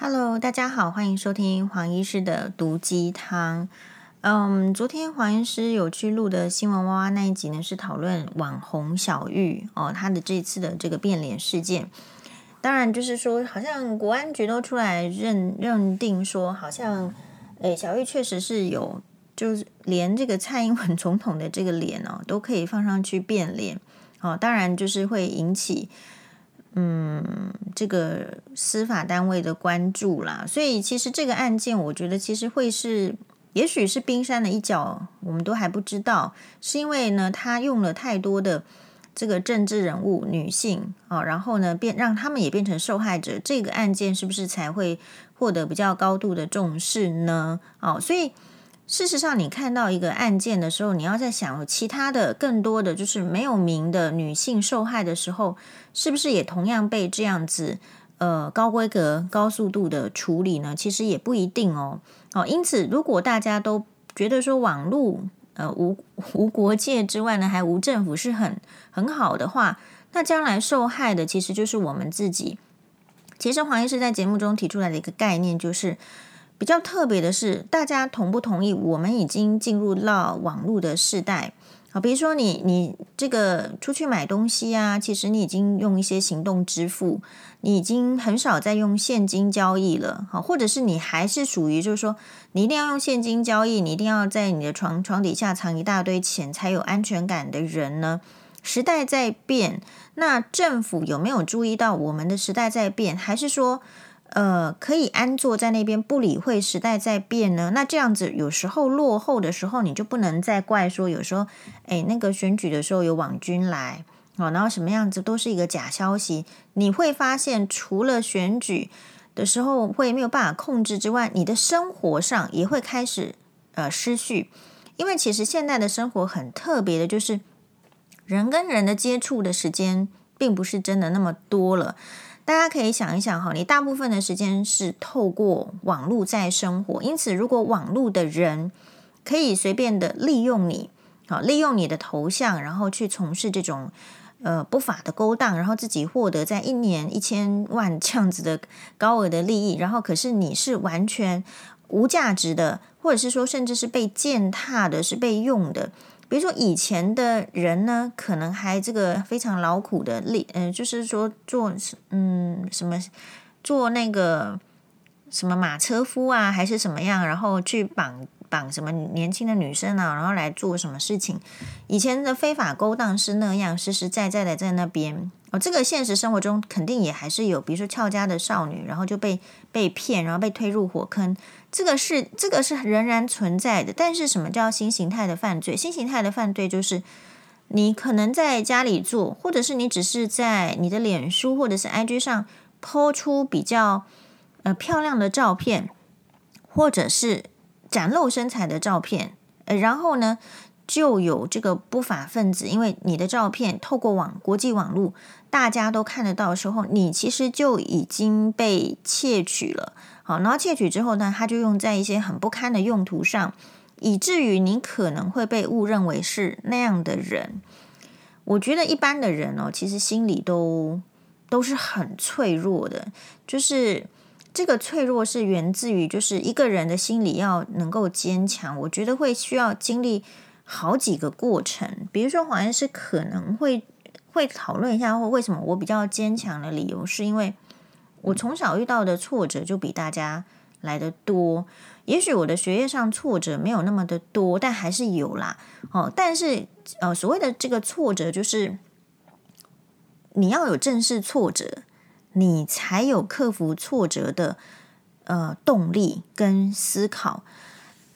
Hello，大家好，欢迎收听黄医师的毒鸡汤。嗯，昨天黄医师有去录的新闻哇哇那一集呢，是讨论网红小玉哦，她的这次的这个变脸事件。当然，就是说，好像国安局都出来认认定说，好像诶，小玉确实是有，就是连这个蔡英文 总统的这个脸哦，都可以放上去变脸哦。当然，就是会引起。嗯，这个司法单位的关注啦，所以其实这个案件，我觉得其实会是，也许是冰山的一角，我们都还不知道，是因为呢，他用了太多的这个政治人物女性啊，然后呢，变让他们也变成受害者，这个案件是不是才会获得比较高度的重视呢？哦，所以。事实上，你看到一个案件的时候，你要在想其他的更多的就是没有名的女性受害的时候，是不是也同样被这样子呃高规格、高速度的处理呢？其实也不一定哦。哦，因此，如果大家都觉得说网络呃无 无国界之外呢，还无政府是很很好的话，那将来受害的其实就是我们自己。其实黄医师在节目中提出来的一个概念就是。比较特别的是，大家同不同意？我们已经进入到网络的时代啊，比如说你你这个出去买东西啊，其实你已经用一些行动支付，你已经很少再用现金交易了，好，或者是你还是属于就是说，你一定要用现金交易，你一定要在你的床床底下藏一大堆钱才有安全感的人呢？时代在变，那政府有没有注意到我们的时代在变？还是说？呃，可以安坐在那边不理会时代在变呢？那这样子有时候落后的时候，你就不能再怪说有时候，哎，那个选举的时候有网军来哦，然后什么样子都是一个假消息。你会发现，除了选举的时候会没有办法控制之外，你的生活上也会开始呃失序，因为其实现在的生活很特别的，就是人跟人的接触的时间并不是真的那么多了。大家可以想一想哈，你大部分的时间是透过网络在生活，因此如果网络的人可以随便的利用你，好，利用你的头像，然后去从事这种呃不法的勾当，然后自己获得在一年一千万这样子的高额的利益，然后可是你是完全无价值的，或者是说甚至是被践踏的，是被用的。比如说以前的人呢，可能还这个非常劳苦的力，嗯、就是说做嗯什么做那个什么马车夫啊，还是什么样，然后去绑绑什么年轻的女生啊，然后来做什么事情。以前的非法勾当是那样，实实在在的在那边。哦，这个现实生活中肯定也还是有，比如说俏家的少女，然后就被被骗，然后被推入火坑。这个是这个是仍然存在的，但是什么叫新形态的犯罪？新形态的犯罪就是你可能在家里做，或者是你只是在你的脸书或者是 IG 上抛出比较呃漂亮的照片，或者是展露身材的照片，呃，然后呢就有这个不法分子，因为你的照片透过网国际网络大家都看得到的时候，你其实就已经被窃取了。好，然后窃取之后呢，他就用在一些很不堪的用途上，以至于你可能会被误认为是那样的人。我觉得一般的人哦，其实心里都都是很脆弱的，就是这个脆弱是源自于，就是一个人的心理要能够坚强。我觉得会需要经历好几个过程，比如说黄医师可能会会讨论一下，或为什么我比较坚强的理由，是因为。我从小遇到的挫折就比大家来得多，也许我的学业上挫折没有那么的多，但还是有啦。哦，但是呃，所谓的这个挫折，就是你要有正视挫折，你才有克服挫折的呃动力跟思考。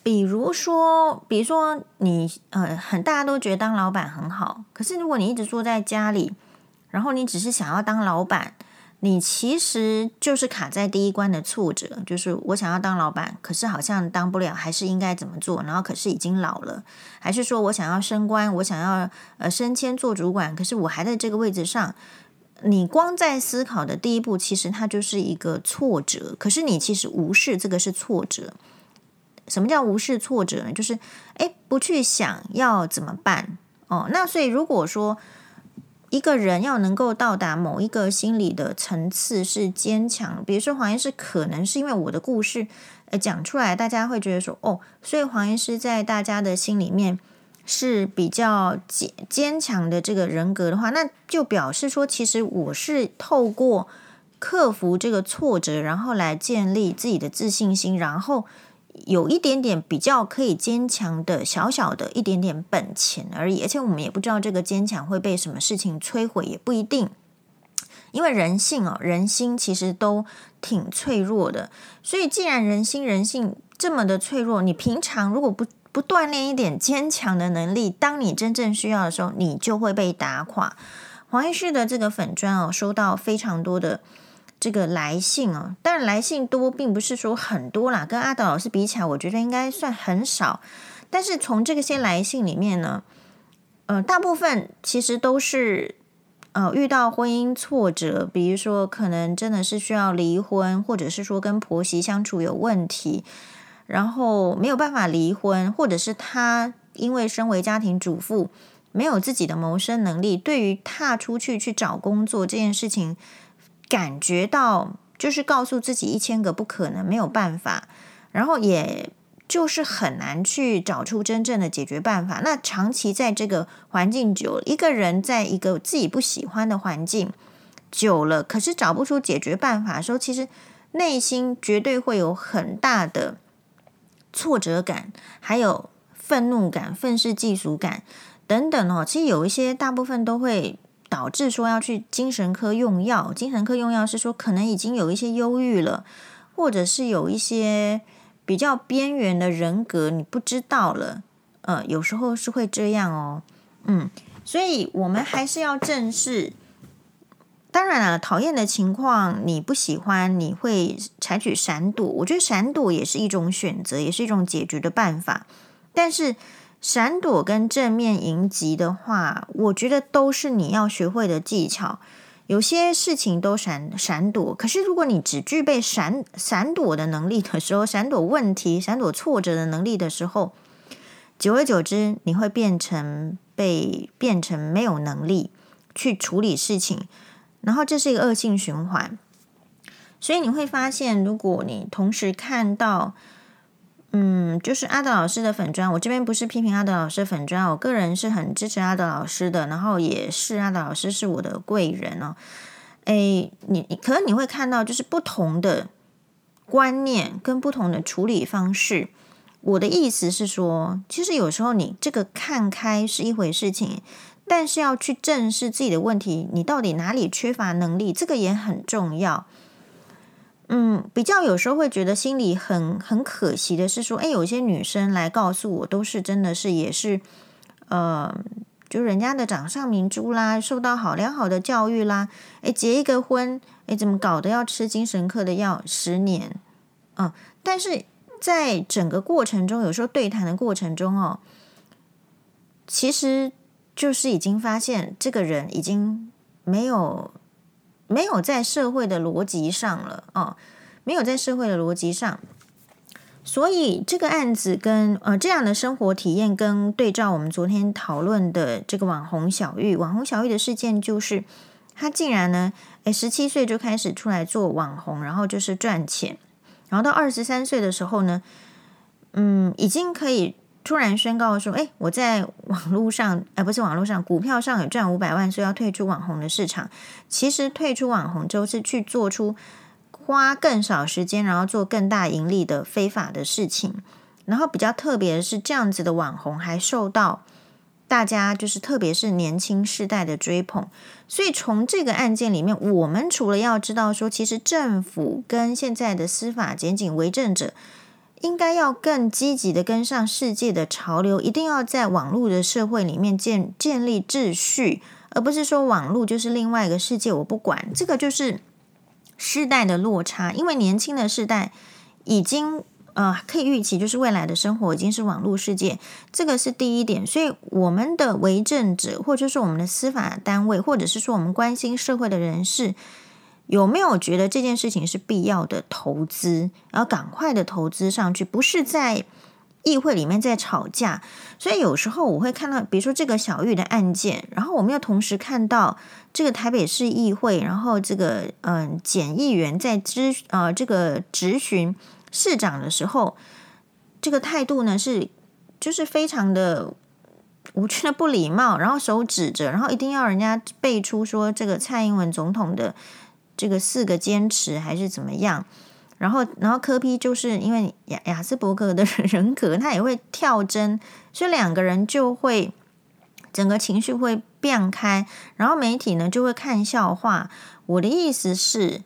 比如说，比如说你呃，很大家都觉得当老板很好，可是如果你一直坐在家里，然后你只是想要当老板。你其实就是卡在第一关的挫折，就是我想要当老板，可是好像当不了，还是应该怎么做？然后可是已经老了，还是说我想要升官，我想要呃升迁做主管，可是我还在这个位置上。你光在思考的第一步，其实它就是一个挫折。可是你其实无视这个是挫折。什么叫无视挫折呢？就是诶，不去想要怎么办哦。那所以如果说。一个人要能够到达某一个心理的层次是坚强，比如说黄医师可能是因为我的故事，呃，讲出来，大家会觉得说，哦，所以黄医师在大家的心里面是比较坚坚强的这个人格的话，那就表示说，其实我是透过克服这个挫折，然后来建立自己的自信心，然后。有一点点比较可以坚强的小小的一点点本钱而已，而且我们也不知道这个坚强会被什么事情摧毁，也不一定。因为人性哦，人心其实都挺脆弱的，所以既然人心人性这么的脆弱，你平常如果不不锻炼一点坚强的能力，当你真正需要的时候，你就会被打垮。黄医师的这个粉砖哦，收到非常多的。这个来信啊，当然来信多，并不是说很多啦。跟阿德老师比起来，我觉得应该算很少。但是从这个些来信里面呢，呃，大部分其实都是呃遇到婚姻挫折，比如说可能真的是需要离婚，或者是说跟婆媳相处有问题，然后没有办法离婚，或者是他因为身为家庭主妇，没有自己的谋生能力，对于踏出去去找工作这件事情。感觉到就是告诉自己一千个不可能，没有办法，然后也就是很难去找出真正的解决办法。那长期在这个环境久，一个人在一个自己不喜欢的环境久了，可是找不出解决办法的时候，其实内心绝对会有很大的挫折感，还有愤怒感、愤世嫉俗感等等哦。其实有一些大部分都会。导致说要去精神科用药，精神科用药是说可能已经有一些忧郁了，或者是有一些比较边缘的人格，你不知道了。呃，有时候是会这样哦，嗯，所以我们还是要正视。当然了，讨厌的情况你不喜欢，你会采取闪躲。我觉得闪躲也是一种选择，也是一种解决的办法，但是。闪躲跟正面迎击的话，我觉得都是你要学会的技巧。有些事情都闪闪躲，可是如果你只具备闪闪躲的能力的时候，闪躲问题、闪躲挫折的能力的时候，久而久之，你会变成被变成没有能力去处理事情，然后这是一个恶性循环。所以你会发现，如果你同时看到。嗯，就是阿德老师的粉砖，我这边不是批评阿德老师的粉砖，我个人是很支持阿德老师的，然后也是阿德老师是我的贵人哦。诶，你你可能你会看到，就是不同的观念跟不同的处理方式。我的意思是说，其实有时候你这个看开是一回事情，但是要去正视自己的问题，你到底哪里缺乏能力，这个也很重要。嗯，比较有时候会觉得心里很很可惜的是说，哎，有些女生来告诉我，都是真的是也是，呃，就人家的掌上明珠啦，受到好良好的教育啦，哎，结一个婚，哎，怎么搞得要吃精神科的药十年？嗯，但是在整个过程中，有时候对谈的过程中哦，其实就是已经发现这个人已经没有。没有在社会的逻辑上了哦，没有在社会的逻辑上，所以这个案子跟呃这样的生活体验跟对照我们昨天讨论的这个网红小玉，网红小玉的事件就是，他竟然呢，诶，十七岁就开始出来做网红，然后就是赚钱，然后到二十三岁的时候呢，嗯，已经可以。突然宣告说：“哎，我在网络上，呃，不是网络上，股票上有赚五百万，所以要退出网红的市场。其实退出网红就是去做出花更少时间，然后做更大盈利的非法的事情。然后比较特别的是，这样子的网红还受到大家，就是特别是年轻世代的追捧。所以从这个案件里面，我们除了要知道说，其实政府跟现在的司法检警为政者。”应该要更积极的跟上世界的潮流，一定要在网络的社会里面建建立秩序，而不是说网络就是另外一个世界，我不管。这个就是世代的落差，因为年轻的世代已经呃可以预期，就是未来的生活已经是网络世界，这个是第一点。所以我们的为政者，或者说我们的司法单位，或者是说我们关心社会的人士。有没有觉得这件事情是必要的投资？然后赶快的投资上去，不是在议会里面在吵架，所以有时候我会看到，比如说这个小玉的案件，然后我们又同时看到这个台北市议会，然后这个嗯检议员在咨呃这个质询市长的时候，这个态度呢是就是非常的无趣的不礼貌，然后手指着，然后一定要人家背出说这个蔡英文总统的这个四个坚持还是怎么样。然后，然后科 P 就是因为亚亚斯伯格的 人格，他也会跳针，所以两个人就会整个情绪会变开，然后媒体呢就会看笑话。我的意思是，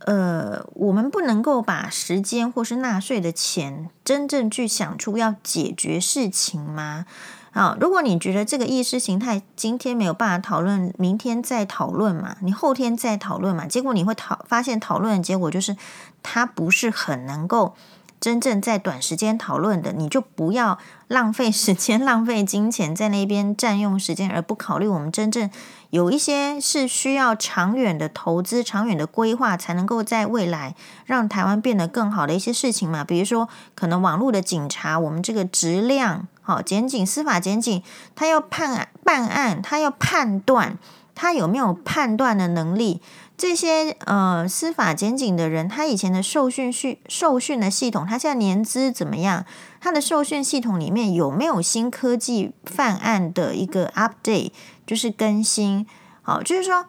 呃，我们不能够把时间或是纳税的钱真正去想出要解决事情吗？啊，如果你觉得这个意识形态今天没有办法讨论，明天再讨论嘛，你后天再讨论嘛，结果你会讨发现讨论的结果就是它不是很能够真正在短时间讨论的，你就不要浪费时间、浪费金钱在那边占用时间，而不考虑我们真正有一些是需要长远的投资、长远的规划，才能够在未来让台湾变得更好的一些事情嘛，比如说可能网络的警察，我们这个质量。好，检警司法检警，他要判办案，他要判断，他有没有判断的能力？这些呃司法检警的人，他以前的受训训受训的系统，他现在年资怎么样？他的受训系统里面有没有新科技犯案的一个 update，就是更新？好，就是说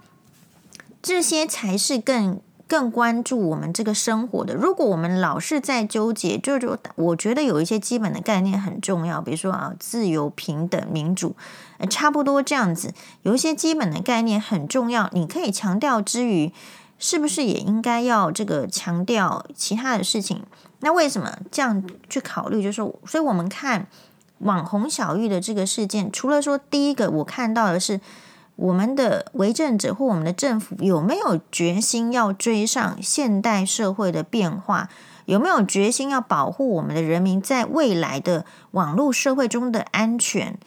这些才是更。更关注我们这个生活的。如果我们老是在纠结，就就我觉得有一些基本的概念很重要，比如说啊，自由、平等、民主，差不多这样子。有一些基本的概念很重要，你可以强调之余，是不是也应该要这个强调其他的事情？那为什么这样去考虑？就是说，所以我们看网红小玉的这个事件，除了说第一个，我看到的是。我们的为政者或我们的政府有没有决心要追上现代社会的变化？有没有决心要保护我们的人民在未来的网络社会中的安全？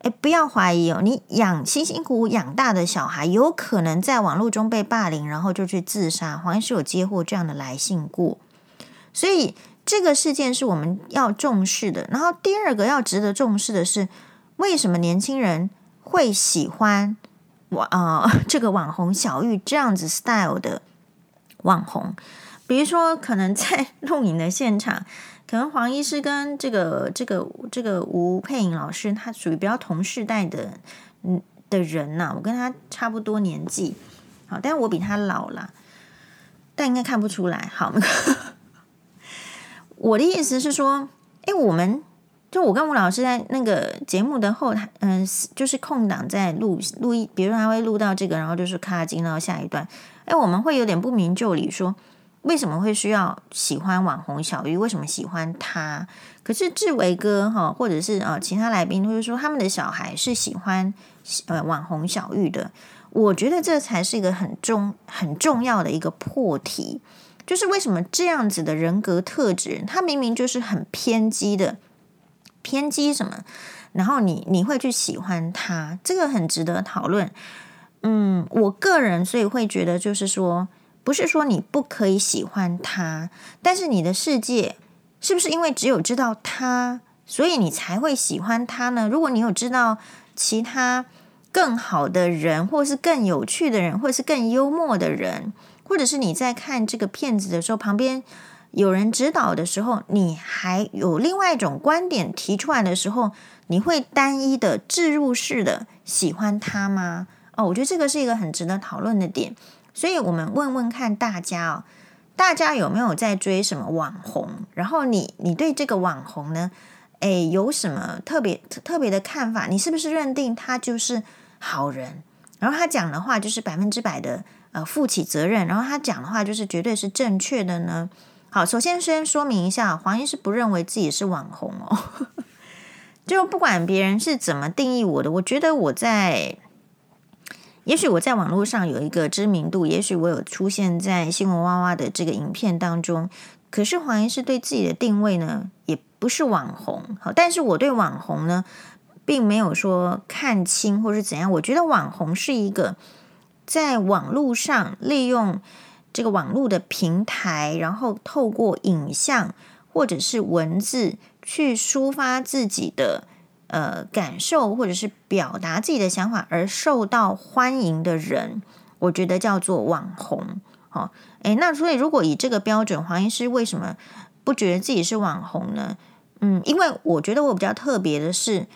诶，不要怀疑哦，你养辛辛苦苦养大的小孩，有可能在网络中被霸凌，然后就去自杀。黄医师有接获这样的来信过，所以这个事件是我们要重视的。然后第二个要值得重视的是，为什么年轻人会喜欢？网啊、这个网红小玉这样子 style 的网红，比如说可能在 录影的现场，可能黄医师跟这个这个这个吴佩颖老师，他属于比较同世代的嗯的人呐、我跟他差不多年纪，好，但是我比他老了，但应该看不出来。好，我的意思是说，哎，我们。就我跟吴老师在那个节目的后台，嗯，就是空档在录录一，比如说他会录到这个，然后就是咔进到下一段，哎，我们会有点不明就里，说为什么会需要喜欢网红小玉？为什么喜欢他？可是志伟哥哈，或者是啊其他来宾，会说他们的小孩是喜欢呃网红小玉的。我觉得这才是一个很重很重要的一个破题，就是为什么这样子的人格特质，他明明就是很偏激的。偏激什么？然后你你会去喜欢他，这个很值得讨论。嗯，我个人所以会觉得，就是说，不是说你不可以喜欢他，但是你的世界是不是因为只有知道他，所以你才会喜欢他呢？如果你有知道其他更好的人，或是更有趣的人，或是更幽默的人，或者是你在看这个片子的时候，旁边。有人指导的时候，你还有另外一种观点提出来的时候，你会单一的置入式的喜欢他吗？哦，我觉得这个是一个很值得讨论的点。所以，我们问问看大家哦，大家有没有在追什么网红？然后你你对这个网红呢，诶，有什么特别特别的看法？你是不是认定他就是好人？然后他讲的话就是百分之百的呃负起责任，然后他讲的话就是绝对是正确的呢？好，首先先说明一下，黄医师不认为自己是网红哦。就不管别人是怎么定义我的，我觉得我在，也许我在网络上有一个知名度，也许我有出现在新闻哇哇的这个影片当中。可是黄医师对自己的定位呢，也不是网红。好，但是我对网红呢，并没有说看清或是怎样。我觉得网红是一个在网络上利用。这个网络的平台，然后透过影像或者是文字去抒发自己的呃感受，或者是表达自己的想法而受到欢迎的人，我觉得叫做网红。哦，诶，那所以如果以这个标准，黄医师为什么不觉得自己是网红呢？嗯，因为我觉得我比较特别的是，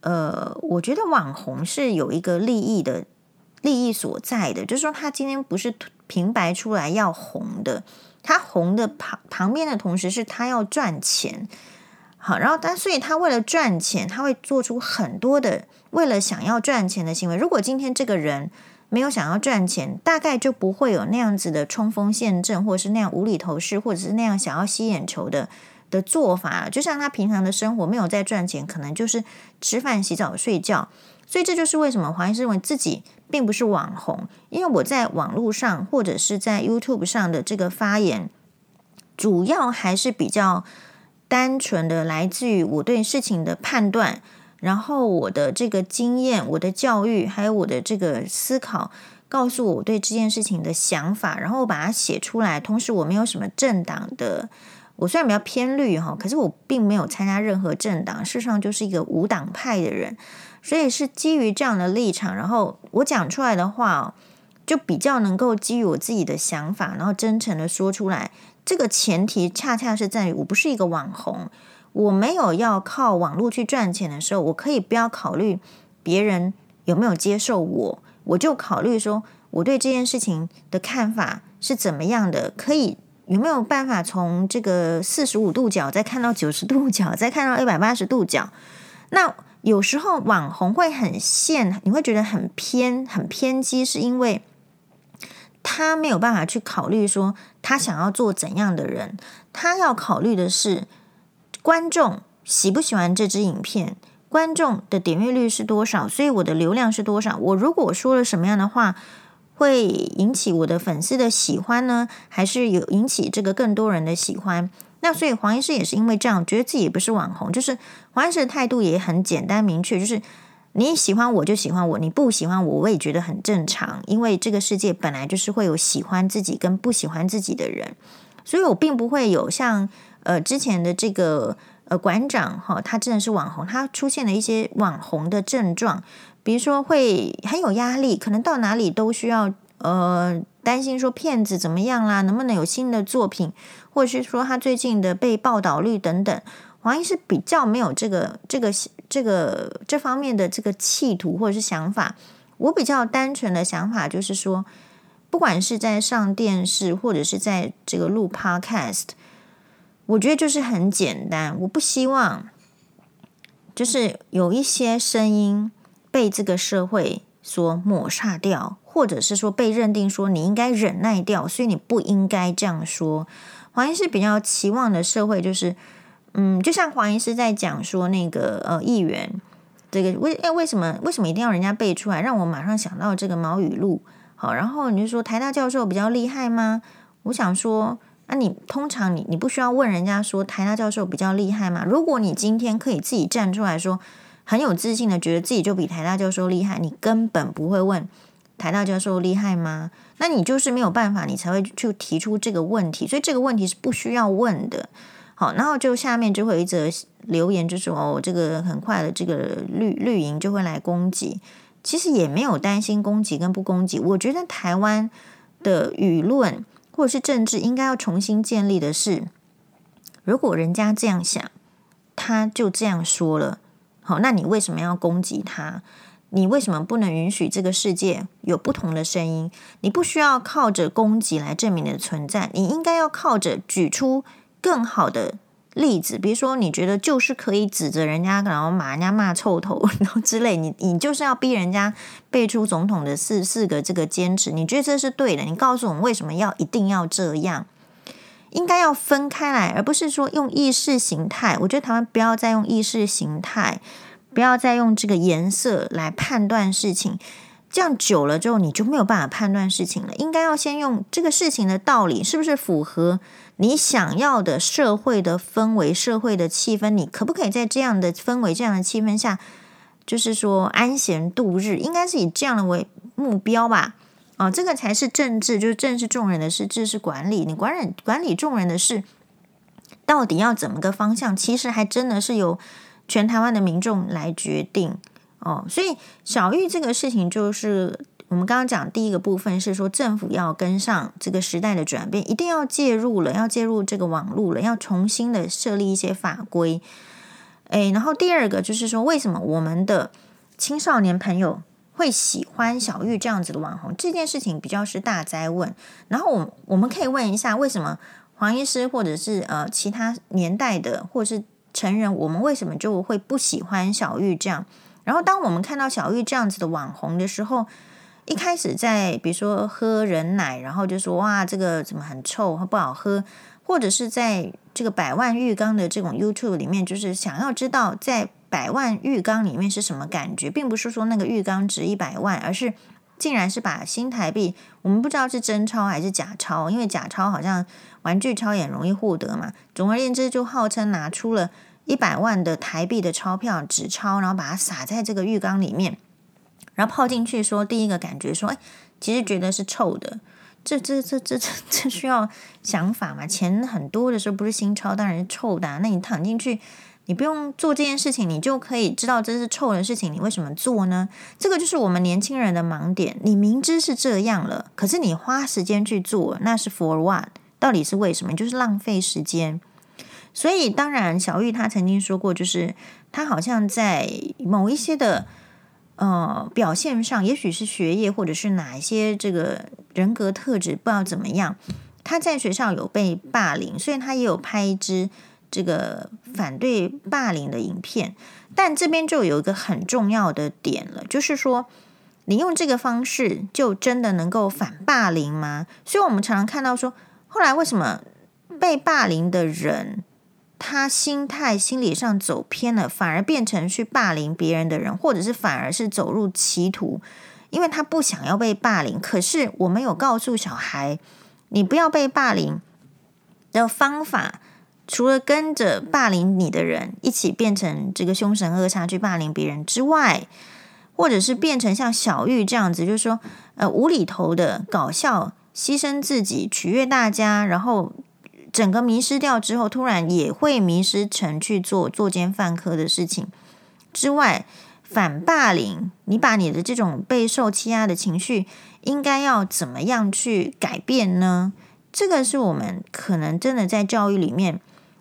呃，我觉得网红是有一个利益的利益所在的，就是说他今天不是平白出来要红的。他红的旁旁边的同时是他要赚钱，好，然后他所以他为了赚钱，他会做出很多的为了想要赚钱的行为。如果今天这个人没有想要赚钱，大概就不会有那样子的冲锋陷阵，或者是那样无厘头事，或者是那样想要吸眼球的的做法。就像他平常的生活没有在赚钱，可能就是吃饭、洗澡、睡觉。所以这就是为什么黄医师认为自己并不是网红，因为我在网络上或者是在 YouTube 上的这个发言，主要还是比较单纯的来自于我对事情的判断，然后我的这个经验、我的教育，还有我的这个思考，告诉我对这件事情的想法，然后我把它写出来。同时，我没有什么政党的，我虽然比较偏绿哈，可是我并没有参加任何政党，事实上就是一个无党派的人。所以是基于这样的立场，然后我讲出来的话，就比较能够基于我自己的想法，然后真诚的说出来。这个前提恰恰是在于我不是一个网红，我没有要靠网络去赚钱的时候，我可以不要考虑别人有没有接受我，我就考虑说我对这件事情的看法是怎么样的，可以有没有办法从这个四十五度角再看到九十度角，再看到一百八十度角，那。有时候网红会很现，你会觉得很偏、很偏激，是因为他没有办法去考虑说他想要做怎样的人，他要考虑的是观众喜不喜欢这支影片，观众的点阅率是多少，所以我的流量是多少。我如果说了什么样的话，会引起我的粉丝的喜欢呢，还是有引起这个更多人的喜欢？那所以黄医师也是因为这样，觉得自己也不是网红，就是黄医师的态度也很简单明确，就是你喜欢我就喜欢我，你不喜欢我我也觉得很正常，因为这个世界本来就是会有喜欢自己跟不喜欢自己的人，所以我并不会有像呃之前的这个呃馆长哈，他真的是网红，他出现了一些网红的症状，比如说会很有压力，可能到哪里都需要呃。担心说骗子怎么样啦？能不能有新的作品，或者是说他最近的被报道率等等？黄医师比较没有这个、这个、这个这方面的这个企图或者是想法。我比较单纯的想法就是说，不管是在上电视或者是在这个录 Podcast，我觉得就是很简单。我不希望就是有一些声音被这个社会所抹杀掉。或者是说被认定说你应该忍耐掉，所以你不应该这样说。黄医师比较期望的社会就是，嗯，就像黄医师在讲说那个呃议员这个为诶为什么为什么一定要人家背出来，让我马上想到这个毛语录。好，然后你就说台大教授比较厉害吗？我想说，那、啊、你通常你你不需要问人家说台大教授比较厉害吗？如果你今天可以自己站出来说很有自信的觉得自己就比台大教授厉害，你根本不会问。台大教授厉害吗？那你就是没有办法，你才会去提出这个问题，所以这个问题是不需要问的。好，然后就下面就会有一则留言，就说哦，这个很快的这个绿绿营就会来攻击。其实也没有担心攻击跟不攻击。我觉得台湾的舆论或者是政治应该要重新建立的是，如果人家这样想，他就这样说了，好，那你为什么要攻击他？你为什么不能允许这个世界有不同的声音？你不需要靠着攻击来证明你的存在，你应该要靠着举出更好的例子。比如说，你觉得就是可以指责人家，然后骂人家骂臭头，然后之类，你你就是要逼人家背出总统的四四个这个坚持。你觉得这是对的？你告诉我们为什么要一定要这样？应该要分开来，而不是说用意识形态。我觉得台湾不要再用意识形态。不要再用这个颜色来判断事情，这样久了之后你就没有办法判断事情了。应该要先用这个事情的道理是不是符合你想要的社会的氛围、社会的气氛？你可不可以在这样的氛围、这样的气氛下，就是说安闲度日？应该是以这样的为目标吧？啊，这个才是政治，就是政是众人的事，治是管理。你管理管理众人的事，到底要怎么个方向？其实还真的是有全台湾的民众来决定哦。所以小玉这个事情，就是我们刚刚讲第一个部分是说，政府要跟上这个时代的转变，一定要介入了，要介入这个网络了，要重新的设立一些法规。诶，然后第二个就是说，为什么我们的青少年朋友会喜欢小玉这样子的网红？这件事情比较是大哉问。然后我我们可以问一下，为什么？黄医师，或者是呃其他年代的，或者是成人，我们为什么就会不喜欢小玉这样？然后当我们看到小玉这样子的网红的时候，一开始在比如说喝人奶，然后就说哇这个怎么很臭，不好喝，或者是在这个百万浴缸的这种 YouTube 里面，就是想要知道在百万浴缸里面是什么感觉，并不是说那个浴缸值一百万，而是。竟然是把新台币，我们不知道是真钞还是假钞，因为假钞好像玩具钞也容易获得嘛。总而言之，就号称拿出了一百万的台币的钞票纸钞，然后把它撒在这个浴缸里面，然后泡进去说，第一个感觉说，哎，其实觉得是臭的。这这这这这这需要想法嘛？钱很多的时候不是新钞，当然是臭的。那你躺进去。你不用做这件事情，你就可以知道这是臭的事情。你为什么做呢？这个就是我们年轻人的盲点。你明知是这样了，可是你花时间去做，那是 for what？到底是为什么？就是浪费时间。所以，当然，小玉她曾经说过，就是她好像在某一些的呃表现上，也许是学业，或者是哪一些这个人格特质，不知道怎么样，她在学校有被霸凌，所以她也有拍一支。这个反对霸凌的影片，但这边就有一个很重要的点了，就是说，你用这个方式就真的能够反霸凌吗？所以我们常常看到说，后来为什么被霸凌的人，他心态心理上走偏了，反而变成去霸凌别人的人，或者是反而是走入歧途，因为他不想要被霸凌。可是我们有告诉小孩，你不要被霸凌的方法。除了跟着霸凌你的人一起变成这个凶神恶煞去霸凌别人之外，或者是变成像小玉这样子，就是说呃无厘头的搞笑，牺牲自己取悦大家，然后整个迷失掉之后，突然也会迷失成去做作奸犯科的事情之外，反霸凌，你把你的这种备受欺压的情绪，应该要怎么样去改变呢？这个是我们可能真的在教育里面。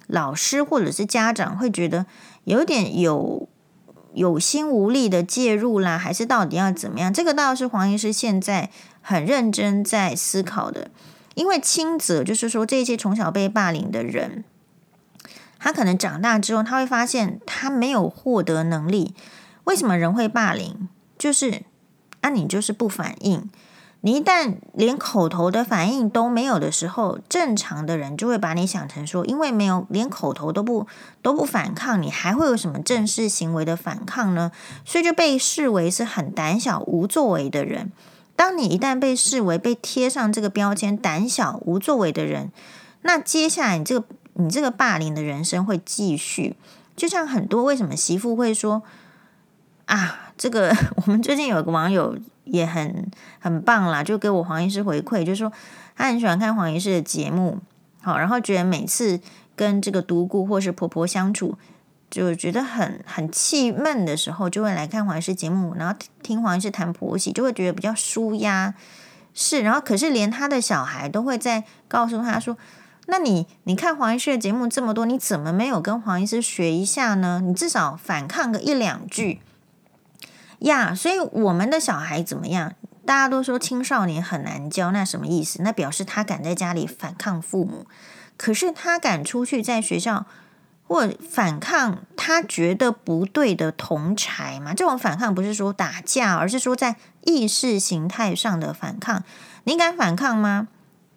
老师或者是家长会觉得有点有有心无力的介入啦，还是到底要怎么样？这个倒是黄医师现在很认真在思考的，因为轻则就是说这些从小被霸凌的人，他可能长大之后他会发现他没有获得能力。为什么人会霸凌？就是啊，你就是不反应。你一旦连口头的反应都没有的时候，正常的人就会把你想成说，因为没有连口头都不都不反抗，你还会有什么正式行为的反抗呢？所以就被视为是很胆小无作为的人。当你一旦被视为被贴上这个标签，胆小无作为的人，那接下来你这个你这个霸凌的人生会继续。就像很多为什么媳妇会说啊，这个 我们最近有个网友。也很很棒啦，就给我黄医师回馈，就是说他很喜欢看黄医师的节目，好，然后觉得每次跟这个独孤或是婆婆相处，就觉得很很气闷的时候，就会来看黄医师节目，然后听黄医师谈婆媳，就会觉得比较舒压。是，然后可是连他的小孩都会在告诉他说：“那你你看黄医师的节目这么多，你怎么没有跟黄医师学一下呢？你至少反抗个一两句。”呀所以我们的小孩怎么样？大家都说青少年很难教，那什么意思？那表示他敢在家里反抗父母，可是他敢出去在学校或反抗他觉得不对的同柴嘛？这种反抗不是说打架，而是说在意识形态上的反抗。你敢反抗吗？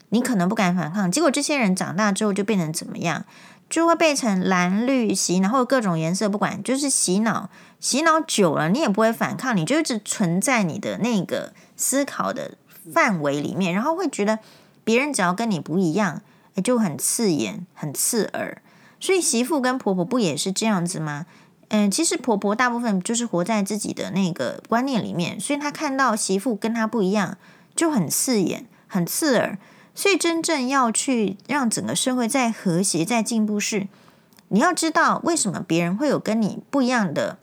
你可能不敢反抗。结果这些人长大之后就变成怎么样？就会变成蓝绿洗，然后各种颜色不管，就是洗脑。洗脑久了，你也不会反抗，你就一直存在你的那个思考的范围里面，然后会觉得别人只要跟你不一样，就很刺眼、很刺耳。所以媳妇跟婆婆不也是这样子吗？嗯，其实婆婆大部分就是活在自己的那个观念里面，所以她看到媳妇跟她不一样，就很刺眼、很刺耳。所以真正要去让整个社会再和谐、再进步是，是你要知道为什么别人会有跟你不一样的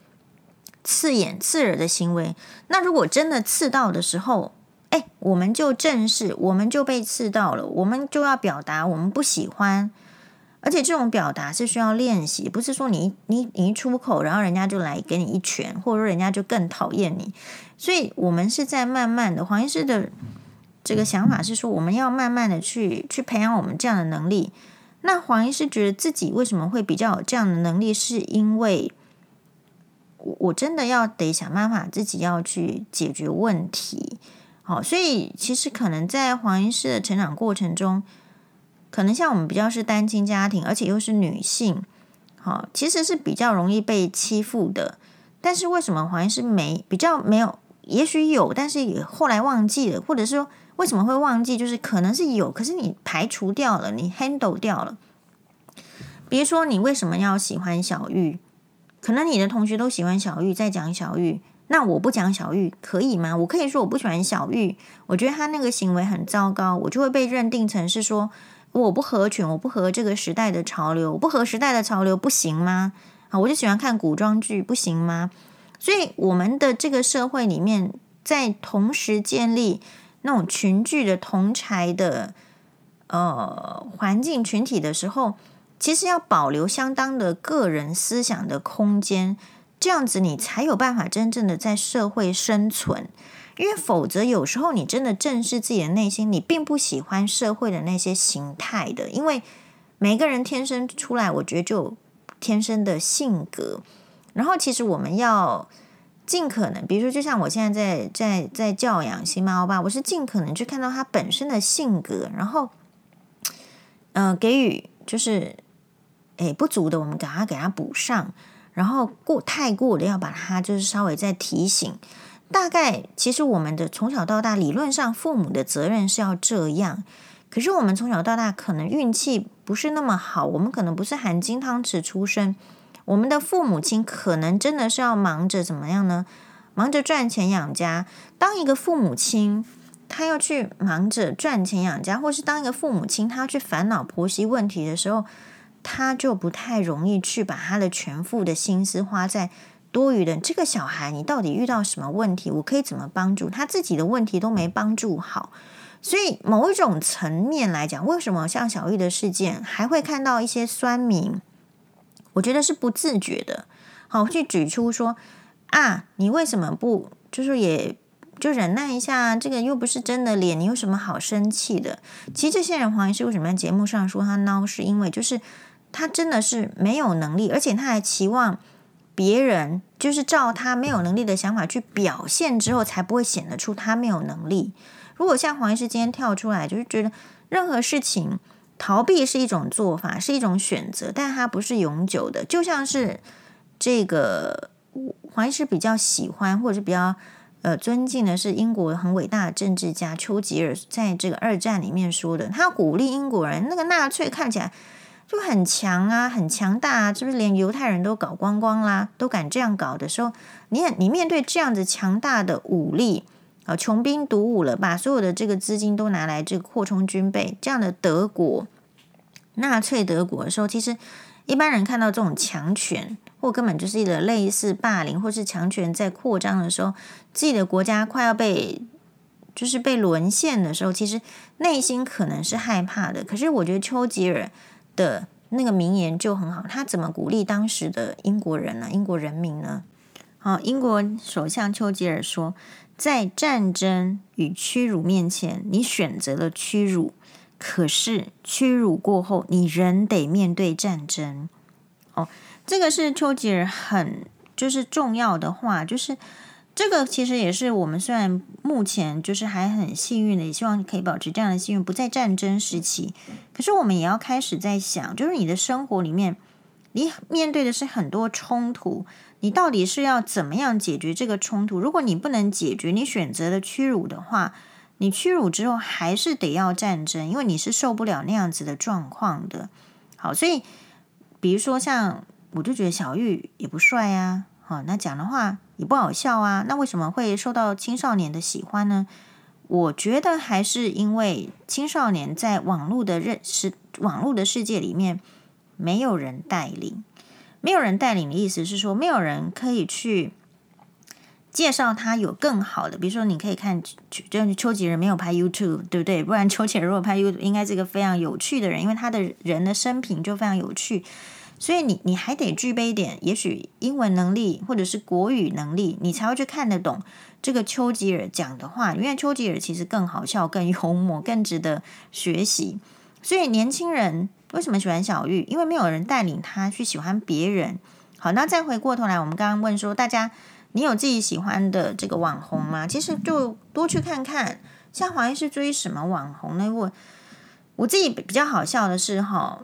刺眼、刺耳的行为。那如果真的刺到的时候，哎，我们就正视，我们就被刺到了，我们就要表达我们不喜欢。而且这种表达是需要练习，不是说你你你一出口，然后人家就来给你一拳，或者说人家就更讨厌你。所以，我们是在慢慢的黄医师的。这个想法是说，我们要慢慢的去去培养我们这样的能力。那黄医师觉得自己为什么会比较有这样的能力，是因为我我真的要得想办法自己要去解决问题。好，所以其实可能在黄医师的成长过程中，可能像我们比较是单亲家庭，而且又是女性，好，其实是比较容易被欺负的。但是为什么黄医师没比较没有？也许有，但是也后来忘记了，或者说。为什么会忘记？就是可能是有，可是你排除掉了，你 handle 掉了。比如说，你为什么要喜欢小玉？可能你的同学都喜欢小玉，在讲小玉，那我不讲小玉可以吗？我可以说我不喜欢小玉，我觉得他那个行为很糟糕，我就会被认定成是说我不合群，我不合这个时代的潮流，我不合时代的潮流不行吗？啊，我就喜欢看古装剧不行吗？所以我们的这个社会里面，在同时建立。那种群聚的同侪的呃环境群体的时候，其实要保留相当的个人思想的空间，这样子你才有办法真正的在社会生存。因为否则有时候你真的正视自己的内心，你并不喜欢社会的那些形态的，因为每个人天生出来，我觉得就天生的性格。然后其实我们要。尽可能，比如说，就像我现在在在在教养新猫吧，我是尽可能去看到它本身的性格，然后，嗯、给予就是，诶不足的，我们给它给它补上，然后过太过的要把它就是稍微再提醒。大概其实我们的从小到大，理论上父母的责任是要这样，可是我们从小到大可能运气不是那么好，我们可能不是含金汤匙出生。我们的父母亲可能真的是要忙着怎么样呢？忙着赚钱养家。当一个父母亲，他要去忙着赚钱养家，或是当一个父母亲，他要去烦恼婆媳问题的时候，他就不太容易去把他的全副的心思花在多余的这个小孩。你到底遇到什么问题？我可以怎么帮助他？自己的问题都没帮助好，所以某一种层面来讲，为什么像小玉的事件，还会看到一些酸民？我觉得是不自觉的，好去举出说啊，你为什么不就是也就忍耐一下？这个又不是真的脸，你有什么好生气的？其实这些人黄医师为什么在节目上说他孬，是因为就是他真的是没有能力，而且他还期望别人就是照他没有能力的想法去表现之后，才不会显得出他没有能力。如果像黄医师今天跳出来，就是觉得任何事情。逃避是一种做法，是一种选择，但它不是永久的。就像是这个黄医师比较喜欢或者是比较呃尊敬的是英国很伟大的政治家丘吉尔，在这个二战里面说的，他鼓励英国人，那个纳粹看起来就很强啊，很强大啊，是不是连犹太人都搞光光啦，都敢这样搞的时候，你你面对这样子强大的武力。啊，穷兵黩武了，把所有的这个资金都拿来这个扩充军备，这样的德国，纳粹德国的时候，其实一般人看到这种强权，或根本就是一个类似霸凌，或是强权在扩张的时候，自己的国家快要被就是被沦陷的时候，其实内心可能是害怕的。可是我觉得丘吉尔的那个名言就很好，他怎么鼓励当时的英国人呢？英国人民呢？好，英国首相丘吉尔说。在战争与屈辱面前，你选择了屈辱，可是屈辱过后，你仍得面对战争。哦，这个是丘吉尔很就是重要的话，就是这个其实也是我们虽然目前就是还很幸运的，也希望可以保持这样的幸运，不在战争时期。可是我们也要开始在想，就是你的生活里面，你面对的是很多冲突。你到底是要怎么样解决这个冲突？如果你不能解决，你选择了屈辱的话，你屈辱之后还是得要战争，因为你是受不了那样子的状况的。好，所以比如说像我就觉得小玉也不帅呀，好，那讲的话也不好笑啊，那为什么会受到青少年的喜欢呢？我觉得还是因为青少年在网络的认识、网络的世界里面，没有人带领，没有人带领的意思是说，没有人可以去介绍他有更好的。比如说，你可以看，就是丘吉尔没有拍 YouTube，对不对？不然丘吉尔如果拍 YouTube，应该是一个非常有趣的人，因为他的人的生平就非常有趣。所以你你还得具备一点，也许英文能力或者是国语能力，你才会去看得懂这个丘吉尔讲的话。因为丘吉尔其实更好笑、更幽默、更值得学习。所以年轻人为什么喜欢小玉？因为没有人带领他去喜欢别人。好，那再回过头来，我们刚刚问说，大家你有自己喜欢的这个网红吗？其实就多去看看。像黄医师追什么网红呢？我我自己比较好笑的是哈。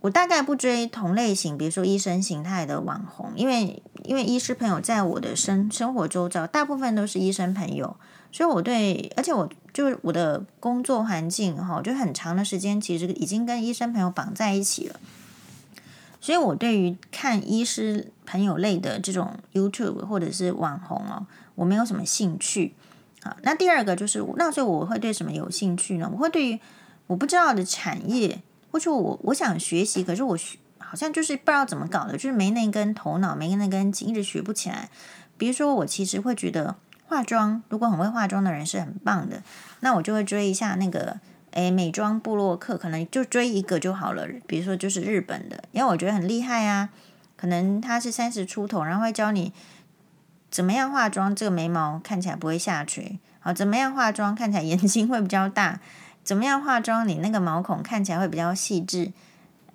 我大概不追同类型，比如说医生形态的网红，因为因为医师朋友在我的生生活周遭，大部分都是医生朋友，所以我对，而且我就是我的工作环境哈，就很长的时间其实已经跟医生朋友绑在一起了，所以我对于看医师朋友类的这种 YouTube 或者是网红哦，我没有什么兴趣。好，那第二个就是，那所以我会对什么有兴趣呢？我会对于我不知道的产业。或者我我想学习，可是我学好像就是不知道怎么搞的，就是没那根头脑，没那根筋，一直学不起来。比如说，我其实会觉得化妆，如果很会化妆的人是很棒的，那我就会追一下那个诶美妆部落客，可能就追一个就好了。比如说就是日本的，因为我觉得很厉害啊，可能他是三十出头，然后会教你怎么样化妆，这个眉毛看起来不会下垂，好，怎么样化妆看起来眼睛会比较大。怎么样化妆？你那个毛孔看起来会比较细致。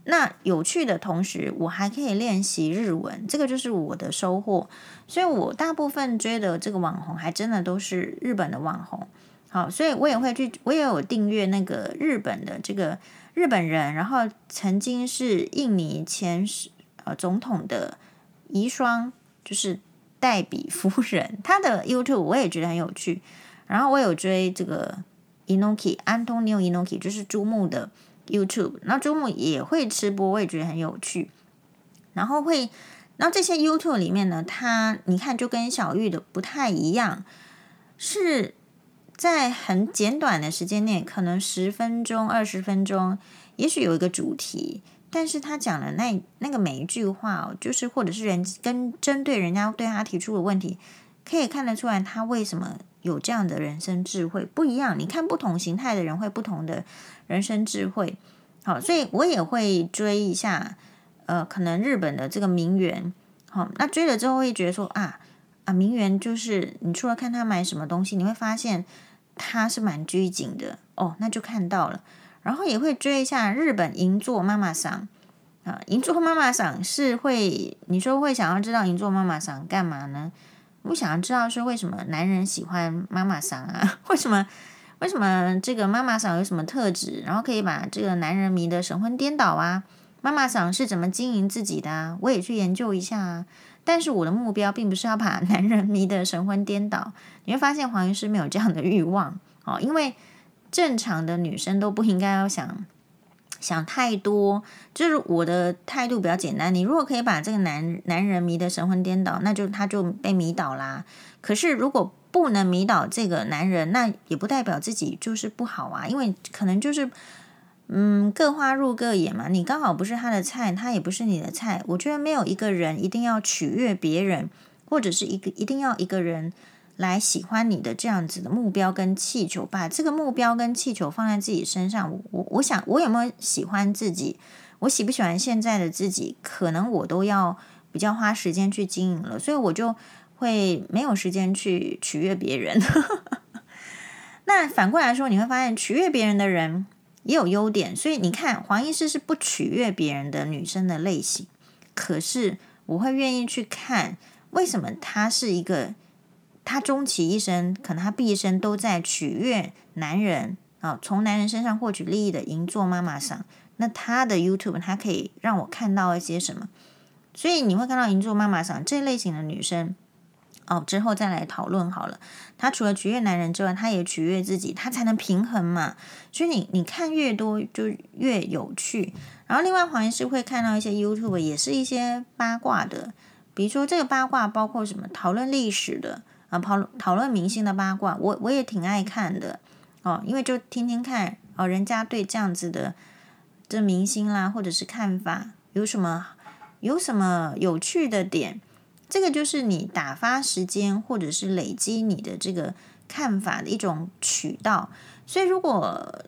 那有趣的同时，我还可以练习日文，这个就是我的收获。所以我大部分追的这个网红，还真的都是日本的网红。好，所以我也会去，我也有订阅那个日本的这个日本人，然后曾经是印尼前呃总统的遗孀，就是黛比夫人，她的 YouTube 我也觉得很有趣。然后我有追这个。Inoki 安东尼奥 Inoki 就是朱木的 YouTube，那朱木也会吃播，我也觉得很有趣。然后会，然后这些 YouTube 里面呢，他你看就跟小玉的不太一样，是在很简短的时间内，可能十分钟、二十分钟，也许有一个主题，但是他讲的那那个每一句话哦，就是或者是人跟针对人家对他提出的问题，可以看得出来他为什么。有这样的人生智慧不一样，你看不同形态的人会不同的人生智慧。好，所以我也会追一下，呃，可能日本的这个名媛。好，那追了之后会觉得说啊啊，名媛就是你除了看他买什么东西，你会发现他是蛮拘谨的哦，那就看到了。然后也会追一下日本银座妈妈桑啊，银座妈妈桑是会你说会想要知道银座妈妈桑干嘛呢？我想要知道是为什么男人喜欢妈妈桑啊？为什么？为什么这个妈妈桑有什么特质？然后可以把这个男人迷得神魂颠倒啊？妈妈桑是怎么经营自己的啊？我也去研究一下啊。但是我的目标并不是要把 男人迷得神魂颠倒。你会发现黄医师没有这样的欲望哦，因为正常的女生都不应该要想。想太多，就是我的态度比较简单。你如果可以把这个男男人迷得神魂颠倒，那就他就被迷倒啦。可是如果不能迷倒这个男人，那也不代表自己就是不好啊。因为可能就是，嗯，各花入各眼嘛。你刚好不是他的菜，他也不是你的菜。我觉得没有一个人一定要取悦别人，或者是一个一定要一个人。来喜欢你的这样子的目标跟气球，把这个目标跟气球放在自己身上。我我想，我有没有喜欢自己？我喜不喜欢现在的自己？可能我都要比较花时间去经营了，所以我就会没有时间去取悦别人。那反过来说，你会发现取悦别人的人也有优点。所以你看，黄医师是不取悦别人的女生的类型，可是我会愿意去看为什么她是一个。他终其一生，可能他毕生都在取悦男人啊，从男人身上获取利益的银座妈妈桑。那他的 YouTube，他可以让我看到一些什么？所以你会看到银座妈妈桑这类型的女生哦，之后再来讨论好了。她除了取悦男人之外，她也取悦自己，她才能平衡嘛。所以你你看越多就越有趣。然后另外黄医师会看到一些 YouTube，也是一些八卦的，比如说这个八卦包括什么？讨论历史的。啊，讨论讨论明星的八卦，我我也挺爱看的哦，因为就听听看哦，人家对这样子的这明星啦，或者是看法有什么有什么有趣的点，这个就是你打发时间或者是累积你的这个看法的一种渠道。所以，如果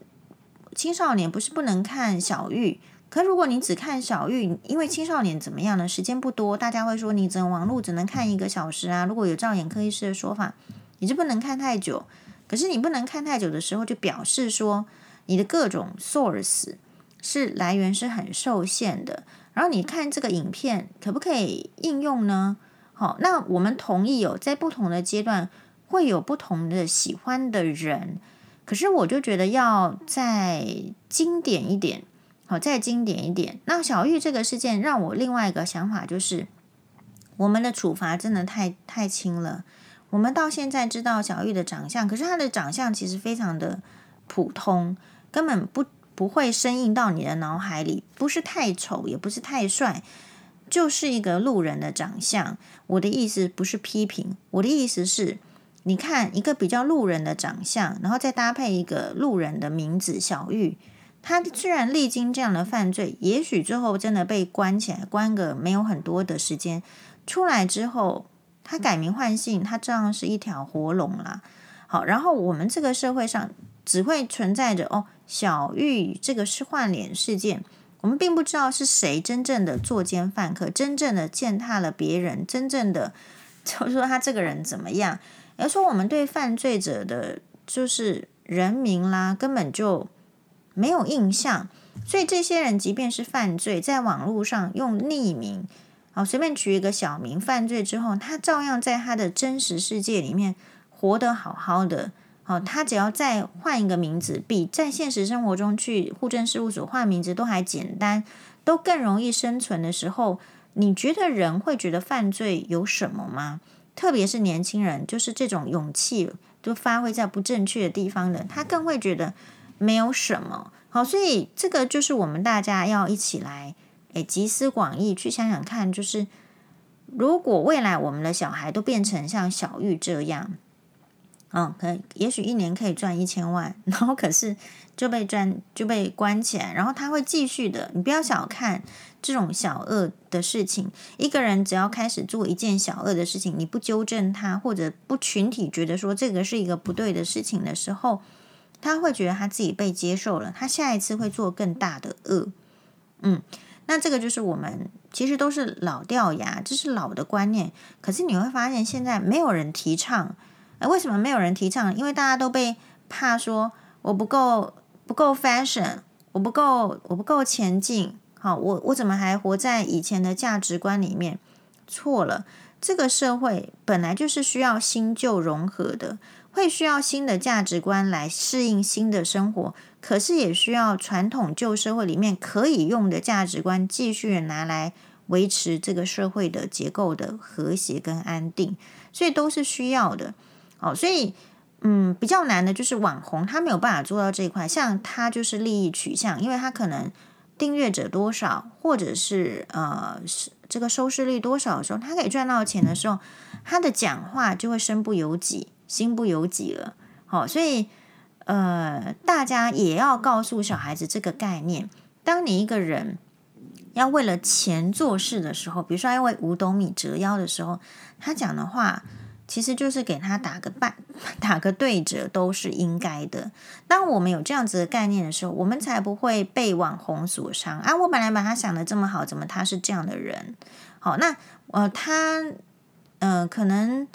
青少年不是不能看小玉。可如果你只看小玉，因为青少年怎么样呢？时间不多，大家会说你整网络只能看一个小时啊。如果有照眼科医师的说法，你就不能看太久。可是你不能看太久的时候，就表示说你的各种 source 是来源是很受限的。然后你看这个影片可不可以应用呢？好，那我们同意哦，在不同的阶段会有不同的喜欢的人。可是我就觉得要再经典一点。好，再经典一点。那小玉这个事件让我另外一个想法就是，我们的处罚真的太太轻了。我们到现在知道小玉的长相，可是她的长相其实非常的普通，根本不不会深印到你的脑海里。不是太丑，也不是太帅，就是一个路人的长相。我的意思不是批评，我的意思是，你看一个比较路人的长相，然后再搭配一个路人的名字小玉。他虽然历经这样的犯罪，也许最后真的被关起来，关个没有很多的时间，出来之后，他改名换姓，他照样是一条活龙啦。好，然后我们这个社会上只会存在着哦，小玉这个是换脸事件，我们并不知道是谁真正的作奸犯科，真正的践踏了别人，真正的 就说他这个人怎么样？而说我们对犯罪者的就是人名啦，根本就。没有印象，所以这些人即便是犯罪，在网络上用匿名，啊，随便取一个小名，犯罪之后，他照样在他的真实世界里面活得好好的。好，他只要再换一个名字，比在现实生活中去户政事务所换名字都还简单，都更容易生存的时候，你觉得人会觉得犯罪有什么吗？特别是年轻人，就是这种勇气都发挥在不正确的地方的，他更会觉得。没有什么好，所以这个就是我们大家要一起来，诶，集思广益去想想看，就是如果未来我们的小孩都变成像小玉这样，嗯，可也许一年可以赚一千万，然后可是就被赚就被关起来，然后他会继续的。你不要小看这种小恶的事情，一个人只要开始做一件小恶的事情，你不纠正他，或者不群体觉得说这个是一个不对的事情的时候。他会觉得他自己被接受了，他下一次会做更大的恶。嗯，那这个就是我们其实都是老掉牙，这是老的观念。可是你会发现现在没有人提倡。诶，为什么没有人提倡？因为大家都被怕说我不够不够 fashion，我不够我不够前进。好，我我怎么还活在以前的价值观里面？错了，这个社会本来就是需要新旧融合的。会需要新的价值观来适应新的生活，可是也需要传统旧社会里面可以用的价值观继续拿来维持这个社会的结构的和谐跟安定，所以都是需要的。哦，所以嗯，比较难的就是网红，他没有办法做到这一块，像他就是利益取向，因为他可能订阅者多少，或者是呃是这个收视率多少的时候，他可以赚到钱的时候，他的讲话就会身不由己。心不由己了，好，所以呃，大家也要告诉小孩子这个概念：当你一个人要为了钱做事的时候，比如说要为五斗米折腰的时候，他讲的话其实就是给他打个半、打个对折，都是应该的。当我们有这样子的概念的时候，我们才不会被网红所伤啊！我本来把他想的这么好，怎么他是这样的人？好，那呃，他呃，可能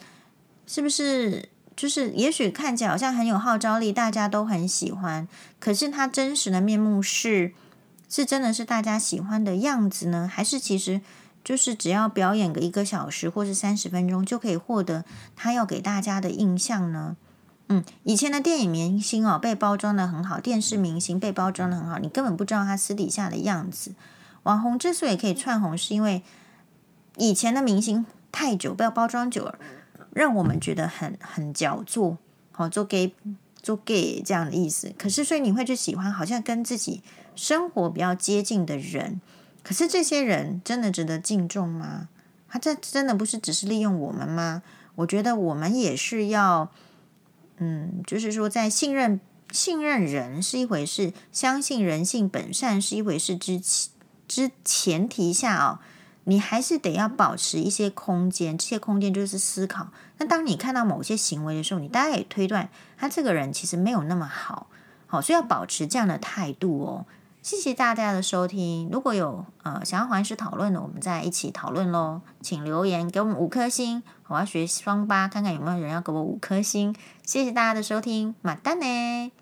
是不是？就是，也许看起来好像很有号召力，大家都很喜欢。可是他真实的面目是，是真的是大家喜欢的样子呢？还是其实就是只要表演个一个小时或是三十分钟，就可以获得他要给大家的印象呢？嗯，以前的电影明星哦，被包装得很好，电视明星被包装得很好，你根本不知道他私底下的样子。网红之所以可以窜红，是因为以前的明星太久被包装久了。让我们觉得很很焦作，好做 gay 做 gay 这样的意思。可是，所以你会去喜欢好像跟自己生活比较接近的人。可是，这些人真的值得敬重吗？他这真的不是只是利用我们吗？我觉得我们也是要，嗯，就是说在信任信任人是一回事，相信人性本善是一回事之之前提下哦，你还是得要保持一些空间，这些空间就是思考。那当你看到某些行为的时候，你大概也推断他这个人其实没有那么好，好，所以要保持这样的态度哦。谢谢大家的收听。如果有呃想要黄医师讨论的，我们再一起讨论喽。请留言给我们五颗星，我要学双八，看看有没有人要给我五颗星。谢谢大家的收听，马丹呢。